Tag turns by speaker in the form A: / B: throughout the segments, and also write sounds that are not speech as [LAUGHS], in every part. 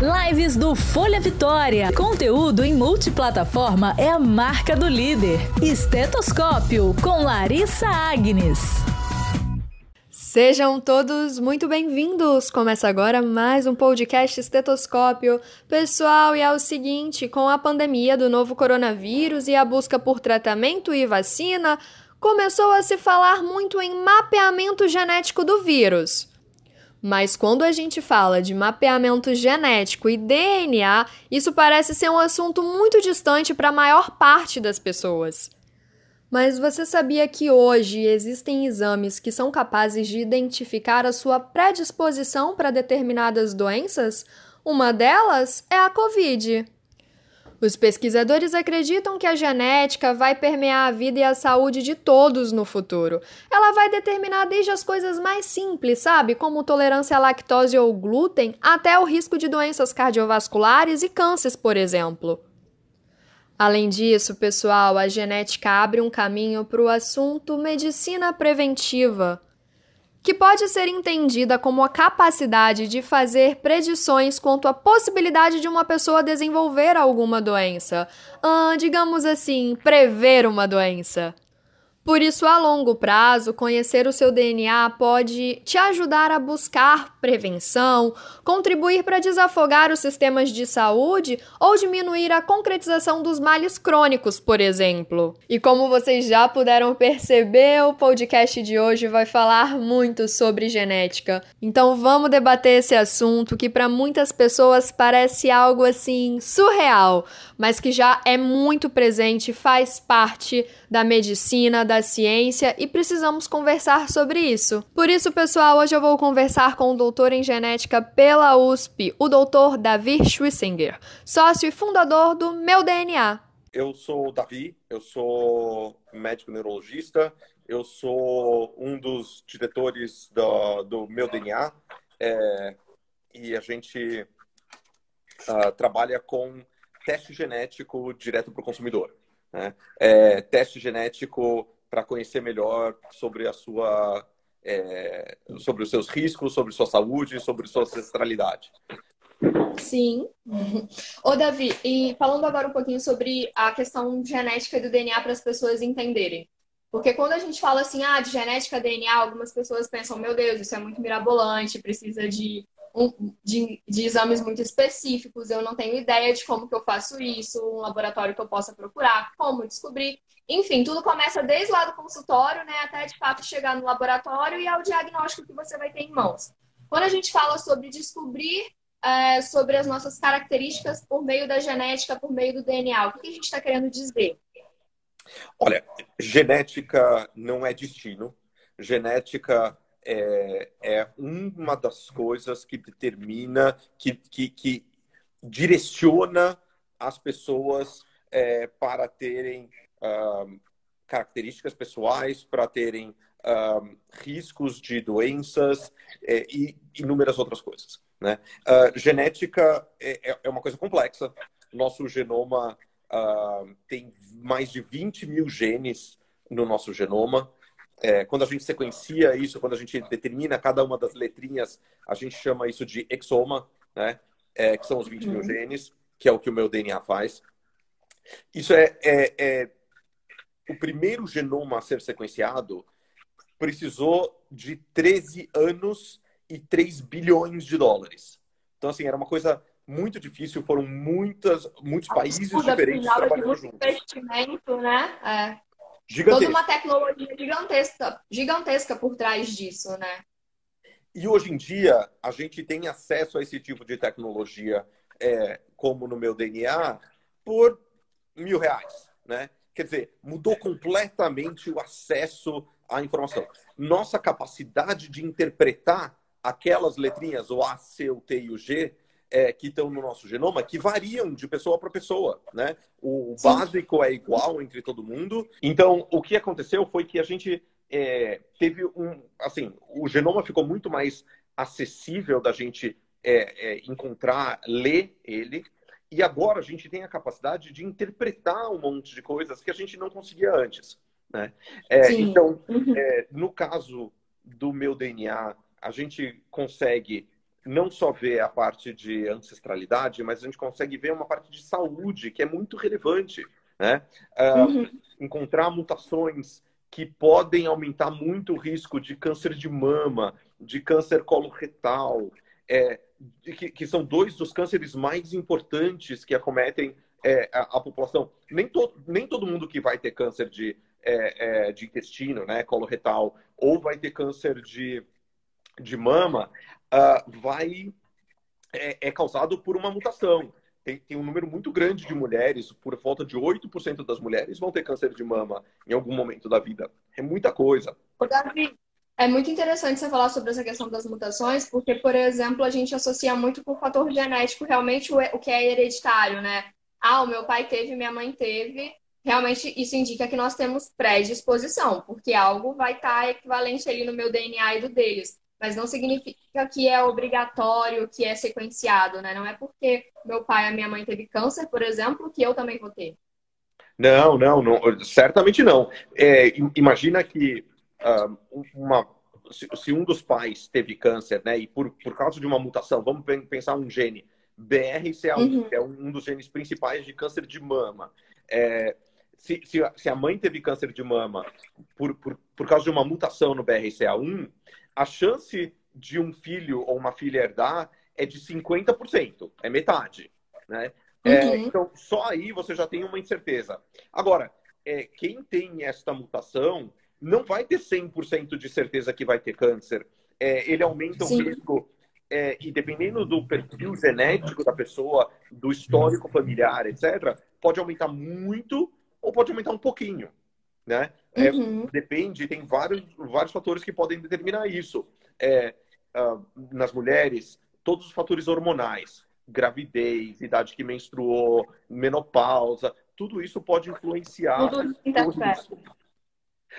A: Lives do Folha Vitória. Conteúdo em multiplataforma é a marca do líder. Estetoscópio com Larissa Agnes.
B: Sejam todos muito bem-vindos! Começa agora mais um podcast Estetoscópio. Pessoal, e é o seguinte: com a pandemia do novo coronavírus e a busca por tratamento e vacina, começou a se falar muito em mapeamento genético do vírus. Mas quando a gente fala de mapeamento genético e DNA, isso parece ser um assunto muito distante para a maior parte das pessoas. Mas você sabia que hoje existem exames que são capazes de identificar a sua predisposição para determinadas doenças? Uma delas é a Covid. Os pesquisadores acreditam que a genética vai permear a vida e a saúde de todos no futuro. Ela vai determinar desde as coisas mais simples, sabe, como tolerância à lactose ou glúten, até o risco de doenças cardiovasculares e cânceres, por exemplo. Além disso, pessoal, a genética abre um caminho para o assunto medicina preventiva que pode ser entendida como a capacidade de fazer predições quanto à possibilidade de uma pessoa desenvolver alguma doença. Ah, digamos assim, prever uma doença. Por isso, a longo prazo, conhecer o seu DNA pode te ajudar a buscar prevenção, contribuir para desafogar os sistemas de saúde ou diminuir a concretização dos males crônicos, por exemplo. E como vocês já puderam perceber, o podcast de hoje vai falar muito sobre genética. Então, vamos debater esse assunto que para muitas pessoas parece algo assim surreal, mas que já é muito presente, faz parte da medicina, da ciência e precisamos conversar sobre isso. Por isso, pessoal, hoje eu vou conversar com o doutor em genética pela USP, o doutor Davi Schwissinger, sócio e fundador do Meu DNA.
C: Eu sou o Davi, eu sou médico neurologista, eu sou um dos diretores do, do Meu DNA é, e a gente uh, trabalha com teste genético direto para o consumidor. Né? É, teste genético para conhecer melhor sobre a sua é, sobre os seus riscos, sobre sua saúde, sobre sua ancestralidade.
B: Sim. Ô, Davi, e falando agora um pouquinho sobre a questão genética do DNA para as pessoas entenderem. Porque quando a gente fala assim, ah, de genética DNA, algumas pessoas pensam, meu Deus, isso é muito mirabolante, precisa de de, de, exames muito específicos, eu não tenho ideia de como que eu faço isso, um laboratório que eu possa procurar, como descobrir. Enfim, tudo começa desde lá do consultório, né, até de fato chegar no laboratório e ao diagnóstico que você vai ter em mãos. Quando a gente fala sobre descobrir é, sobre as nossas características por meio da genética, por meio do DNA, o que a gente está querendo dizer?
C: Olha, genética não é destino. Genética é, é uma das coisas que determina, que, que, que direciona as pessoas é, para terem características pessoais, para terem riscos de doenças é, e inúmeras outras coisas. Né? Uh, genética é, é, é, uma coisa complexa. Nosso genoma tem mais de 20 mil genes no nosso genoma é, quando a gente sequencia isso, quando a gente determina cada uma das letrinhas, a gente chama isso de exoma, né? É, que são os 20 mil uhum. genes, que é o que o meu DNA faz. Isso é, é, é, o primeiro genoma a ser sequenciado precisou de 13 anos e 3 bilhões de dólares. Então, assim, era uma coisa muito difícil, foram muitas, muitos países diferentes trabalhando juntos.
B: investimento, né? Toda uma tecnologia gigantesca, gigantesca por trás disso, né?
C: E hoje em dia, a gente tem acesso a esse tipo de tecnologia, é, como no meu DNA, por mil reais, né? Quer dizer, mudou completamente o acesso à informação. Nossa capacidade de interpretar aquelas letrinhas, o A, C, o T e o G, é, que estão no nosso genoma que variam de pessoa para pessoa, né? O, o básico é igual entre todo mundo. Então, o que aconteceu foi que a gente é, teve um, assim, o genoma ficou muito mais acessível da gente é, é encontrar, ler ele. E agora a gente tem a capacidade de interpretar um monte de coisas que a gente não conseguia antes. Né? É, então, uhum. É, no caso do meu DNA, a gente consegue não só ver a parte de ancestralidade, mas a gente consegue ver uma parte de saúde que é muito relevante. Né? Uh, uhum. Encontrar mutações que podem aumentar muito o risco de câncer de mama, de câncer coloretal, é, que, que, são dois dos cânceres mais importantes que acometem é, a, a, população. Nem, to, nem todo mundo que vai ter câncer de, é, é de intestino, né, coloretal, ou vai ter câncer de, de mama, uh, vai é, é, causado por uma mutação. Tem, tem, um número muito grande de mulheres, por volta de 8% das mulheres vão ter câncer de mama em algum momento da vida. É muita coisa.
D: Davi, é muito interessante você falar sobre essa questão das mutações, porque, por exemplo, a gente associa muito com o fator genético realmente o que é hereditário, né? Ah, o meu pai teve, minha mãe teve. Realmente isso indica que nós temos predisposição, porque algo vai estar equivalente ali no meu DNA e do deles. Mas não significa que é obrigatório, que é sequenciado, né? Não é porque meu pai e minha mãe teve câncer, por exemplo, que eu também vou ter.
C: Não, não, não certamente não. É, imagina que uma, se, se, um dos pais teve câncer, né, e por, por causa de uma mutação, vamos pensar um gene, BRCA1, uhum. que é um dos genes principais de câncer de mama. É, se, se, se, a mãe teve câncer de mama por, por, por causa de uma mutação no BRCA1, a chance de um filho ou uma filha herdar é de 50%, é metade, né? É, uhum. então, só aí você já tem uma incerteza. Agora, é, quem tem esta mutação não vai ter 100% de certeza que vai ter câncer. É, ele aumenta Sim. o risco, é, e dependendo do perfil genético da pessoa, do histórico familiar, etc., pode aumentar muito ou pode aumentar um pouquinho. Né? É, uhum. Depende, tem vários, vários fatores que podem determinar isso. É, uh, nas mulheres, todos os fatores hormonais, gravidez, idade que menstruou, menopausa, tudo isso pode influenciar tudo o risco.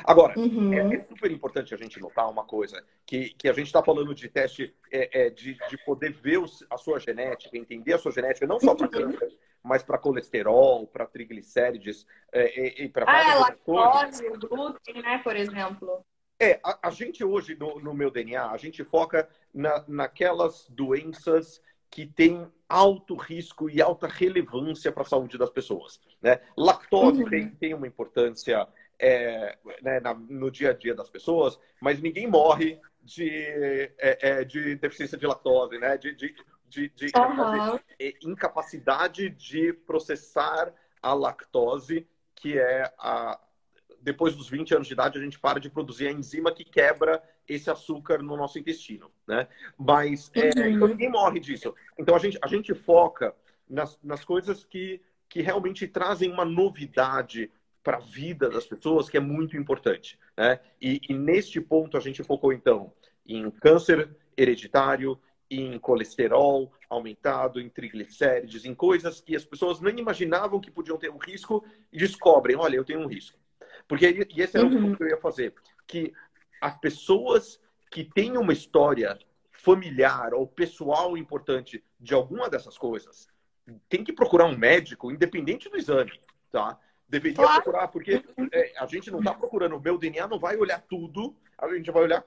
C: Agora, uhum. é, é, super importante a gente notar uma coisa, que, que a gente está falando de teste é, é, de, de poder ver os, a sua genética, entender a sua genética, não só para uhum. câncer, mas para colesterol, para triglicérides é, e, para
D: ah, várias outras lactose, glúten, né, por exemplo.
C: É, a, a gente hoje, no, no, meu DNA, a gente foca na, naquelas doenças que têm alto risco e alta relevância para a saúde das pessoas. Né? Lactose uhum. tem, tem uma importância é, né, na, no dia a dia das pessoas, mas ninguém morre de, é, é, de deficiência de lactose, né? De, de, de, de uhum. incapacidade de processar a lactose, que é a. Depois dos 20 anos de idade, a gente para de produzir a enzima que quebra esse açúcar no nosso intestino, né? Mas é, uhum. ninguém morre disso. Então a gente, a gente foca nas, nas coisas que, que realmente trazem uma novidade para a vida das pessoas, que é muito importante. Né? E, e, neste ponto a gente focou, então, em câncer hereditário, em colesterol aumentado, em triglicérides, em coisas que as pessoas nem imaginavam que podiam ter um risco e descobrem, olha, eu tenho um risco. Porque, e esse era uhum. o ponto que eu ia fazer, que as pessoas que têm uma história familiar ou pessoal importante de alguma dessas coisas, tem que procurar um médico independente do exame, tá? Deveria claro. procurar, porque é, a gente não está procurando. O meu DNA não vai olhar tudo, a gente vai olhar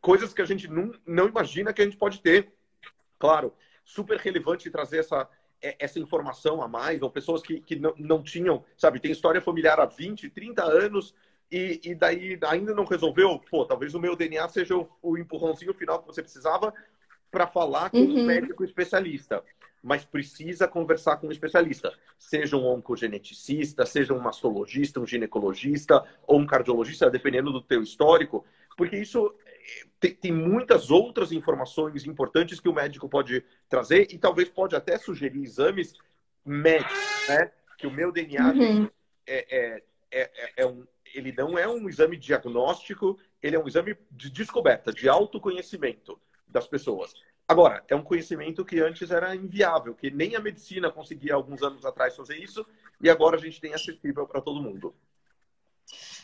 C: coisas que a gente não, não imagina que a gente pode ter. Claro, super relevante trazer essa, é, essa informação a mais, ou pessoas que, que não, não tinham, sabe, tem história familiar há 20, 30 anos e, e daí ainda não resolveu. Pô, talvez o meu DNA seja o, o empurrãozinho final que você precisava para falar com uhum. um médico especialista mas precisa conversar com um especialista, seja um oncogeneticista, seja um mastologista, um ginecologista ou um cardiologista, dependendo do teu histórico, porque isso tem, tem, muitas outras informações importantes que o médico pode trazer e talvez pode até sugerir exames médicos, né? Que o meu DNA uhum. é, é, é, é um, ele não é um exame diagnóstico, ele é um exame de descoberta, de autoconhecimento das pessoas. Agora, é um conhecimento que antes era inviável, que nem a medicina conseguia alguns anos atrás fazer isso, e agora a gente tem acessível para todo mundo.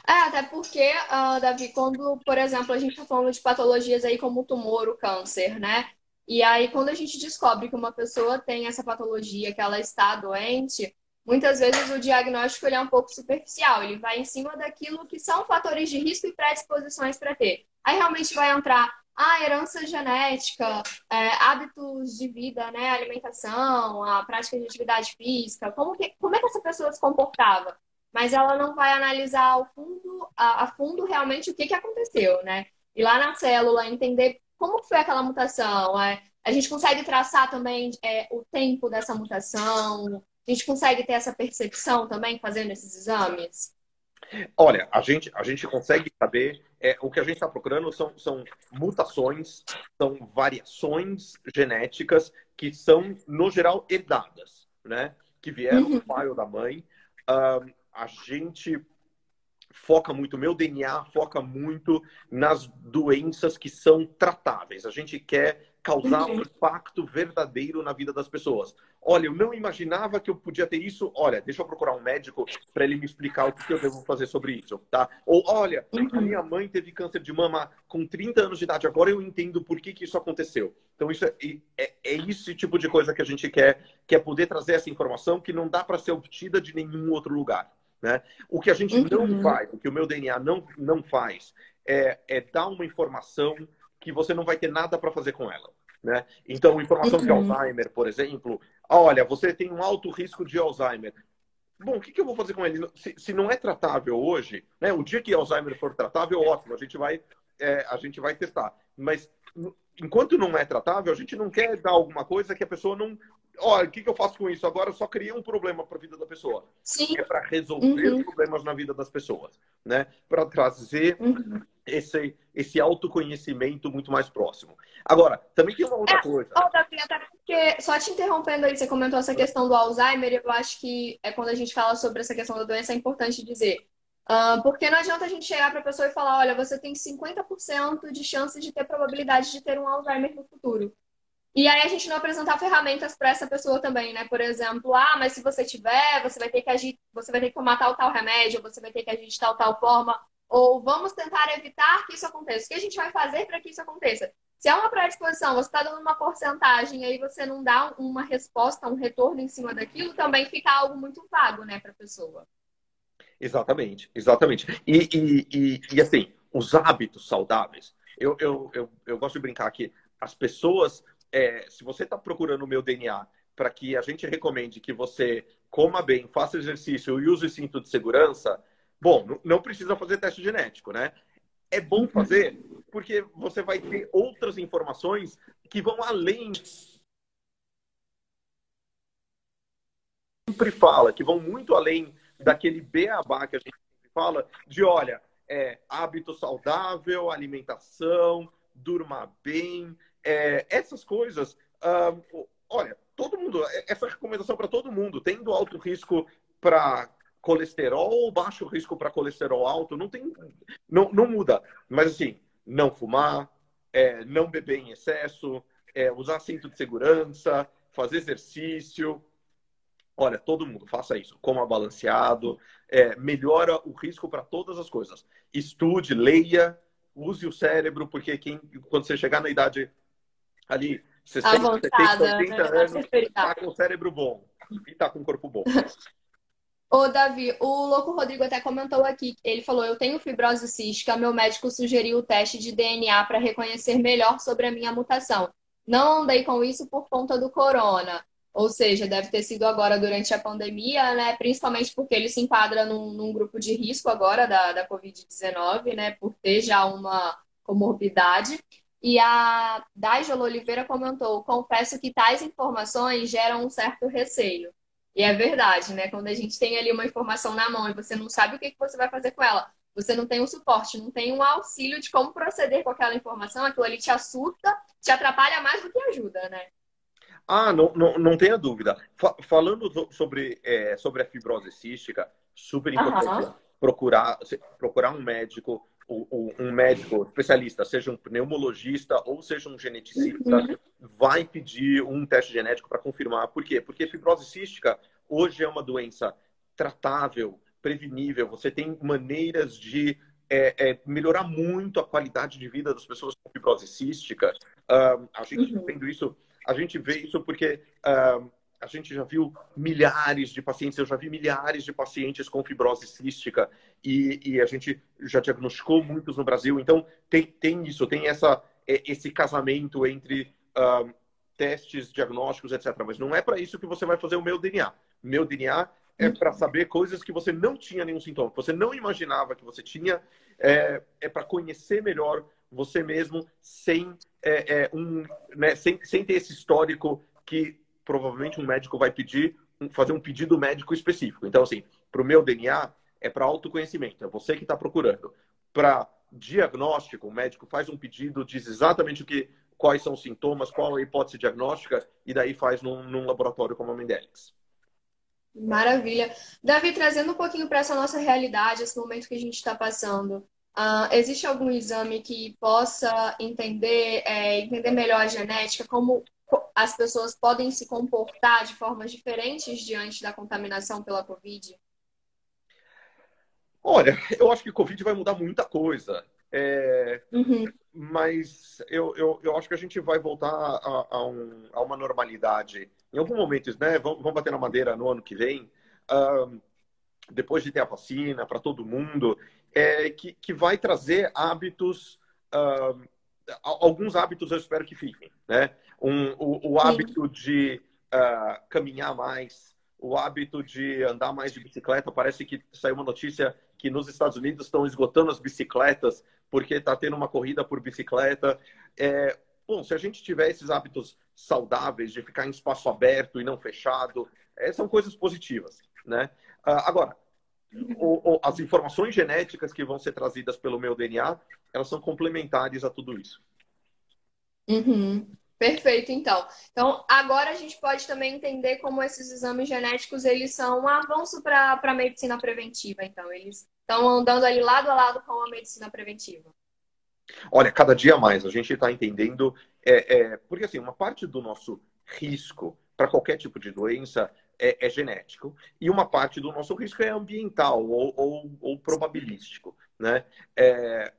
D: É, até porque, uh, Davi, quando, por exemplo, a gente está falando de patologias aí como o tumor, o câncer, né? E aí, quando a gente descobre que uma pessoa tem essa patologia, que ela está doente, muitas vezes o diagnóstico ele é um pouco superficial, ele vai em cima daquilo que são fatores de risco e predisposições para ter. Aí realmente vai entrar ah, herança genética, é, hábitos de vida, né, alimentação, a prática de atividade física, como, que, como é que essa pessoa se comportava? Mas ela não vai analisar ao fundo, a, a fundo realmente o que, que aconteceu, né? E lá na célula entender como foi aquela mutação. É, a gente consegue traçar também é, o tempo dessa mutação, a gente consegue ter essa percepção também fazendo esses exames?
C: Olha, a gente, a gente consegue saber, é, o que a gente está procurando são, são mutações, são variações genéticas que são, no geral, herdadas, né? Que vieram uhum. do pai ou da mãe. Um, a gente foca muito, meu DNA foca muito nas doenças que são tratáveis. A gente quer causar um impacto verdadeiro na vida das pessoas. Olha, eu não imaginava que eu podia ter isso. Olha, deixa eu procurar um médico para ele me explicar o que eu devo fazer sobre isso, tá? Ou, olha, a uhum. minha mãe teve câncer de mama com 30 anos de idade, agora eu entendo por que, que isso aconteceu. Então, isso é, é, é esse tipo de coisa que a gente quer, quer poder trazer essa informação que não dá para ser obtida de nenhum outro lugar. Né? O que a gente uhum. não faz, o que o meu DNA não, não faz, é, é dar uma informação que você não vai ter nada para fazer com ela. Né? Então, informação uhum. de Alzheimer, por exemplo, olha, você tem um alto risco de Alzheimer. Bom, o que, que eu vou fazer com ele? Se, se, não é tratável hoje, né? O dia que Alzheimer for tratável, ótimo, a gente vai, é, a gente vai testar. Mas enquanto não é tratável, a gente não quer dar alguma coisa que a pessoa não. Olha, o que, que eu faço com isso? Agora eu só criei um problema para a vida da pessoa.
D: Sim.
C: É para resolver uhum. problemas na vida das pessoas, né? Para trazer uhum. esse, esse autoconhecimento muito mais próximo. Agora, também tem uma outra é, coisa.
D: Oh, Davi, até porque, só te interrompendo aí, você comentou essa questão do Alzheimer, eu acho que é quando a gente fala sobre essa questão da doença, é importante dizer. Uh, porque não adianta a gente chegar para a pessoa e falar: olha, você tem 50% de chance de ter probabilidade de ter um Alzheimer no futuro. E aí a gente não apresentar ferramentas para essa pessoa também, né? Por exemplo, ah, mas se você tiver, você vai ter que agir, você vai ter que tomar tal tal remédio, você vai ter que agir de tal tal forma, ou vamos tentar evitar que isso aconteça. O que a gente vai fazer para que isso aconteça? Se é uma predisposição, você está dando uma porcentagem, aí você não dá uma resposta, um retorno em cima daquilo, também fica algo muito vago, né, para a pessoa.
C: Exatamente, exatamente. E, e, e, e, assim, os hábitos saudáveis. Eu, eu, eu, eu gosto de brincar que as pessoas é, se você está procurando o meu DNA para que a gente recomende que você coma bem, faça exercício e use cinto de segurança, bom, não precisa fazer teste genético, né? É bom uhum. fazer porque você vai ter outras informações que vão além sempre fala, que vão muito além daquele beabá que a gente sempre fala, de olha, é, hábito saudável, alimentação, durma bem, é, essas coisas, uh, olha, todo mundo, é, essa recomendação para todo mundo, tendo alto risco para colesterol ou baixo risco para colesterol alto, não tem, não, não muda. Mas assim, não fumar, é, não beber em excesso, é, usar cinto de segurança, fazer exercício. Olha, todo mundo faça isso, coma balanceado, é, melhora o risco para todas as coisas. Estude, leia, use o cérebro, porque quem, quando você chegar na idade ali 60, Avançada, 70, 80 né? anos, está com o cérebro bom e está com o corpo bom.
D: Ô, Davi, o Louco Rodrigo até comentou aqui, ele falou, eu tenho fibrose cística, meu médico sugeriu o teste de DNA para reconhecer melhor sobre a minha mutação. Não andei com isso por conta do corona. Ou seja, deve ter sido agora durante a pandemia, né? Principalmente porque ele se enquadra num, num grupo de risco agora da, da Covid-19, né? Por ter já uma comorbidade. E a Dajala Oliveira comentou: confesso que tais informações geram um certo receio. E é verdade, né? Quando a gente tem ali uma informação na mão e você não sabe o que, que você vai fazer com ela, você não tem um suporte, não tem um auxílio de como proceder com aquela informação, aquilo ali te assusta, te atrapalha mais do que ajuda, né?
C: Ah, não, não, não tenha dúvida. falando sobre, é, sobre a fibrose cística, super importante uhum. procurar, procurar um médico um médico especialista, seja um pneumologista ou seja um geneticista, uhum. vai pedir um teste genético para confirmar. Por quê? Porque fibrose cística hoje é uma doença tratável, prevenível. Você tem maneiras de é, é, melhorar muito a qualidade de vida das pessoas com fibrose cística. Uh, a gente uhum. vendo isso, a gente vê isso porque uh, a gente já viu milhares de pacientes, eu já vi milhares de pacientes com fibrose cística e, e a gente já diagnosticou muitos no Brasil. Então, tem, tem isso, tem essa, esse casamento entre uh, testes diagnósticos, etc. Mas não é para isso que você vai fazer o meu DNA. Meu DNA é para saber coisas que você não tinha nenhum sintoma, que você não imaginava que você tinha, é, é para conhecer melhor você mesmo sem, é, é, um, né, sem, sem ter esse histórico que provavelmente um médico vai pedir, fazer um pedido médico específico. Então, assim, para o meu DNA é para autoconhecimento, é você que está procurando. Para diagnóstico, o médico faz um pedido, diz exatamente o que, quais são os sintomas, qual a hipótese diagnóstica, e daí faz num, num laboratório como a Mendelix.
D: Maravilha. Davi, trazendo um pouquinho para essa nossa realidade, esse momento que a gente está passando, uh, existe algum exame que possa entender, é, entender melhor a genética, como as pessoas podem se comportar de formas diferentes diante da contaminação pela Covid?
C: Olha, eu acho que Covid vai mudar muita coisa. É, uhum. Mas eu, eu, eu acho que a gente vai voltar a, a, um, a uma normalidade. Em algum momento, né? Vamos, vamos bater na madeira no ano que vem, depois de ter a vacina para todo mundo, é, que, que vai trazer hábitos, alguns hábitos eu espero que fiquem, né? Um, o, o hábito de uh, caminhar mais, o hábito de andar mais de bicicleta. Parece que saiu uma notícia que nos Estados Unidos estão esgotando as bicicletas porque está tendo uma corrida por bicicleta. É, bom, se a gente tiver esses hábitos saudáveis de ficar em espaço aberto e não fechado, é, são coisas positivas, né? Uh, agora, o, o, as informações genéticas que vão ser trazidas pelo meu DNA, elas são complementares a tudo isso.
D: Uhum. Perfeito, então. Então, agora a gente pode também entender como esses exames genéticos, eles são um avanço para a medicina preventiva, então. Eles estão andando ali lado a lado com a medicina preventiva.
C: Olha, cada dia mais a gente está entendendo, é, é, porque assim, uma parte do nosso risco para qualquer tipo de doença é, é, genético e uma parte do nosso risco é ambiental ou, ou, ou probabilístico, né? É,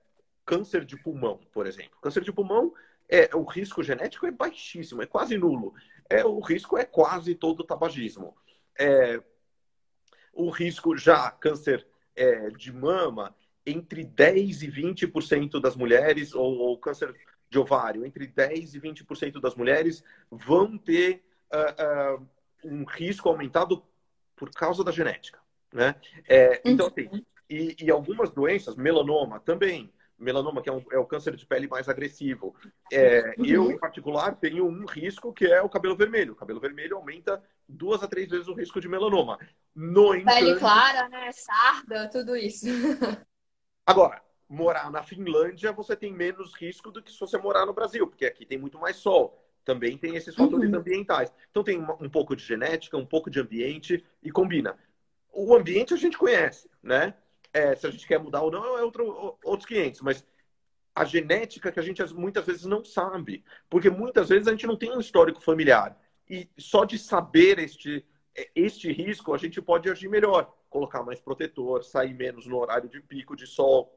C: câncer de pulmão, por exemplo. Câncer de pulmão é, o risco genético é baixíssimo, é quase nulo. É, o risco é quase todo tabagismo. É, o risco já câncer é, de mama, entre 10 e 20% das mulheres, ou, ou, câncer de ovário, entre 10 e 20% das mulheres vão ter uh, uh, um risco aumentado por causa da genética. Né? É, então, assim, e, e algumas doenças, melanoma também, melanoma, que é, um, é, o câncer de pele mais agressivo. É, uhum. Eu, em particular, tenho um risco que é o cabelo vermelho. O cabelo vermelho aumenta duas a três vezes o risco de melanoma.
D: No entanto... Pele clara, né? Sarda, tudo isso. [LAUGHS]
C: Agora, morar na Finlândia, você tem menos risco do que se você morar no Brasil, porque aqui tem muito mais sol. Também tem esses fatores uhum. ambientais. Então tem um pouco de genética, um pouco de ambiente e combina. O ambiente a gente conhece, né? é, se a gente quer mudar ou não, é outro, outros 500. Mas a genética que a gente muitas vezes não sabe. Porque muitas vezes a gente não tem um histórico familiar. E só de saber este, este risco, a gente pode agir melhor. Colocar mais protetor, sair menos no horário de pico de sol,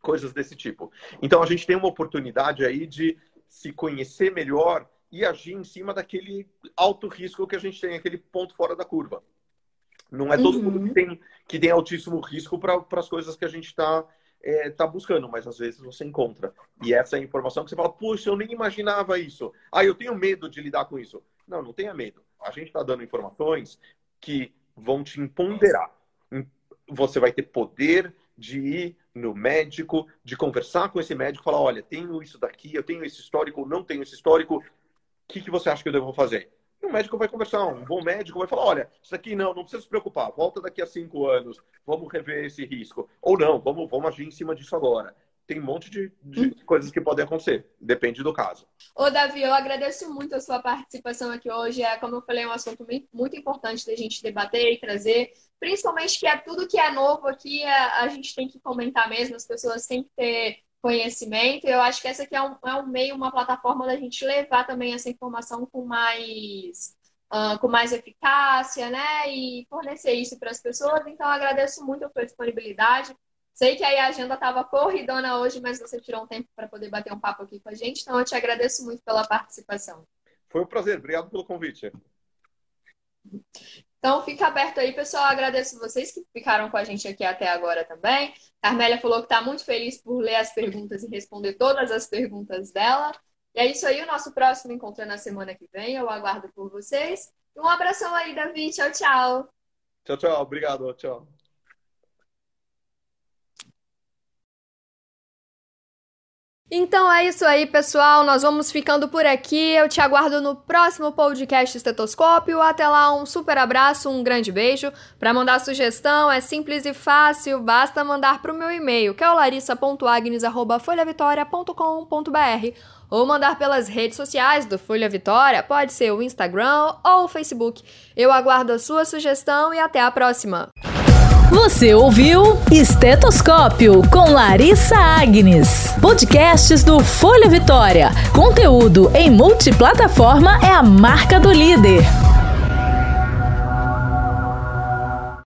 C: coisas desse tipo. Então a gente tem uma oportunidade aí de se conhecer melhor e agir em cima daquele alto risco que a gente tem, aquele ponto fora da curva. Não é todo uhum. mundo que uhum. tem, que tem altíssimo risco para as coisas que a gente está é, tá buscando, mas às vezes você encontra. E essa é a informação que você fala, puxa, eu nem imaginava isso. Ah, eu tenho medo de lidar com isso. Não, não tenha medo. A gente está dando informações que vão te empoderar. Você vai ter poder de ir no médico, de conversar com esse médico, falar, olha, tenho isso daqui, eu tenho esse histórico, não tenho esse histórico, o que, que você acha que eu devo fazer? E o médico vai conversar, um bom médico vai falar: olha, isso aqui não, não precisa se preocupar, volta daqui a cinco anos, vamos rever esse risco. Ou não, vamos, vamos agir em cima disso agora. Tem um monte de, de hum. coisas que podem acontecer, depende do caso.
D: Ô, Davi, eu agradeço muito a sua participação aqui hoje. É, como eu falei, é um assunto muito importante da gente debater e trazer, principalmente que é tudo que é novo aqui, a, é, a gente tem que comentar mesmo, as pessoas têm que ter conhecimento. Eu acho que essa aqui é um, é um meio, uma plataforma da gente levar também essa informação com mais, uh, com mais eficácia, né? E fornecer isso para as pessoas. Então, agradeço muito a sua disponibilidade. Sei que aí a agenda estava corridona hoje, mas você tirou um tempo para poder bater um papo aqui com a gente. Então, eu te agradeço muito pela participação.
C: Foi um prazer. Obrigado pelo convite.
B: Então fica aberto aí, pessoal. Agradeço vocês que ficaram com a gente aqui até agora também. Carmélia falou que está muito feliz por ler as perguntas e responder todas as perguntas dela. E é isso aí, o nosso próximo encontro é na semana que vem. Eu aguardo por vocês. Um abração aí, Davi. Tchau, tchau.
C: Tchau, tchau. Obrigado. Tchau.
B: Então é isso aí, pessoal. Nós vamos ficando por aqui. Eu te aguardo no próximo podcast Estetoscópio. Até lá, um super abraço, um grande beijo. Para mandar sugestão é simples e fácil, basta mandar para o meu e-mail, que é o larissa.agnes@folhavitoria.com.br ou mandar pelas redes sociais do Folha Vitória, pode ser o Instagram ou o Facebook. Eu aguardo a sua sugestão e até a próxima.
A: Você ouviu Estetoscópio com Larissa Agnes. Podcasts do Folha Vitória. Conteúdo em multiplataforma é a marca do líder.